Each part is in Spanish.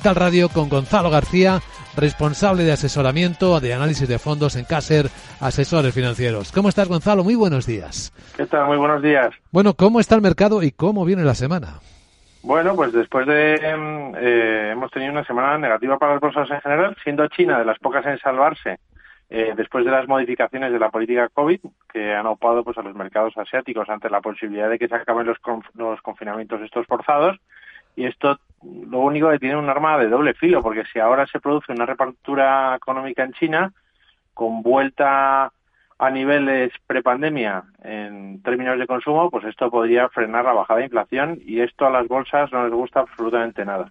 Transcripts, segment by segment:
Tal Radio con Gonzalo García, responsable de asesoramiento de análisis de fondos en Caser Asesores Financieros. ¿Cómo estás, Gonzalo? Muy buenos días. ¿Qué tal? Muy buenos días. Bueno, ¿cómo está el mercado y cómo viene la semana? Bueno, pues después de eh, hemos tenido una semana negativa para las bolsas en general, siendo China de las pocas en salvarse eh, después de las modificaciones de la política COVID que han opado pues a los mercados asiáticos ante la posibilidad de que se acaben los, los confinamientos estos forzados y esto lo único que tiene un arma de doble filo, porque si ahora se produce una repartura económica en China con vuelta a niveles prepandemia en términos de consumo, pues esto podría frenar la bajada de inflación y esto a las bolsas no les gusta absolutamente nada.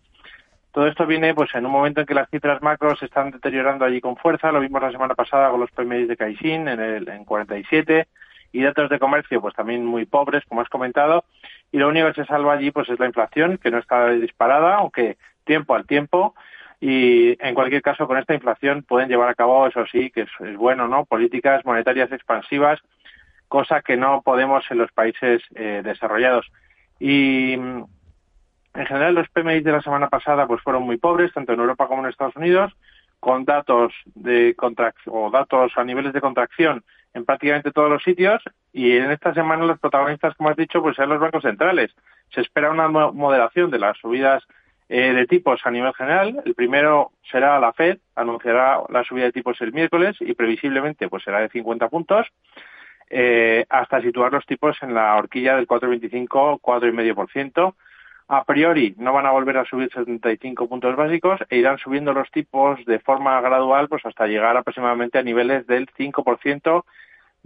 Todo esto viene pues en un momento en que las cifras macros se están deteriorando allí con fuerza, lo vimos la semana pasada con los PMI de Caixin en el en 47 y datos de comercio pues también muy pobres, como has comentado, y lo único que se salva allí pues es la inflación, que no está disparada, aunque tiempo al tiempo, y en cualquier caso con esta inflación pueden llevar a cabo, eso sí, que es, bueno, ¿no? Políticas monetarias expansivas, cosa que no podemos en los países eh, desarrollados. Y en general los PMI de la semana pasada pues fueron muy pobres, tanto en Europa como en Estados Unidos, con datos de contracción o datos a niveles de contracción en prácticamente todos los sitios y en esta semana los protagonistas, como has dicho, pues son los bancos centrales. Se espera una moderación de las subidas eh, de tipos a nivel general. El primero será la Fed, anunciará la subida de tipos el miércoles y previsiblemente pues será de 50 puntos. Eh, hasta situar los tipos en la horquilla del 4,25, 4,5%. A priori no van a volver a subir 75 puntos básicos e irán subiendo los tipos de forma gradual pues hasta llegar aproximadamente a niveles del 5%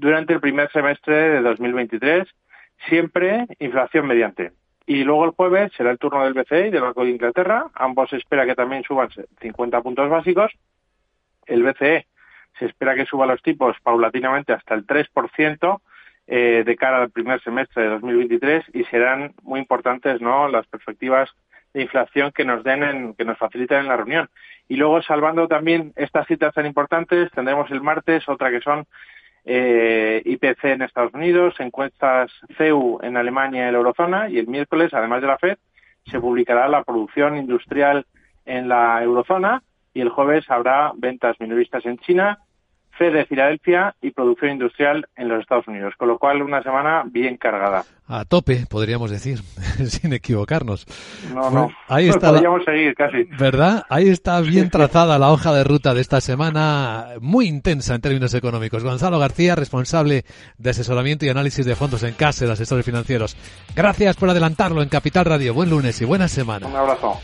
durante el primer semestre de 2023, siempre inflación mediante. Y luego el jueves será el turno del BCE y del Banco de Inglaterra. Ambos se espera que también suban 50 puntos básicos. El BCE se espera que suba los tipos paulatinamente hasta el 3% eh, de cara al primer semestre de 2023 y serán muy importantes no las perspectivas de inflación que nos den en, que nos faciliten en la reunión. Y luego salvando también estas citas tan importantes, tendremos el martes otra que son eh, IPC en Estados Unidos, encuestas CEU en Alemania y la eurozona y el miércoles, además de la FED, se publicará la producción industrial en la eurozona y el jueves habrá ventas minoristas en China de Filadelfia y producción industrial en los Estados Unidos, con lo cual una semana bien cargada. A tope, podríamos decir, sin equivocarnos. No, no, ahí está podríamos seguir casi. ¿Verdad? Ahí está bien trazada la hoja de ruta de esta semana, muy intensa en términos económicos. Gonzalo García, responsable de asesoramiento y análisis de fondos en casa de asesores financieros. Gracias por adelantarlo en Capital Radio. Buen lunes y buena semana. Un abrazo.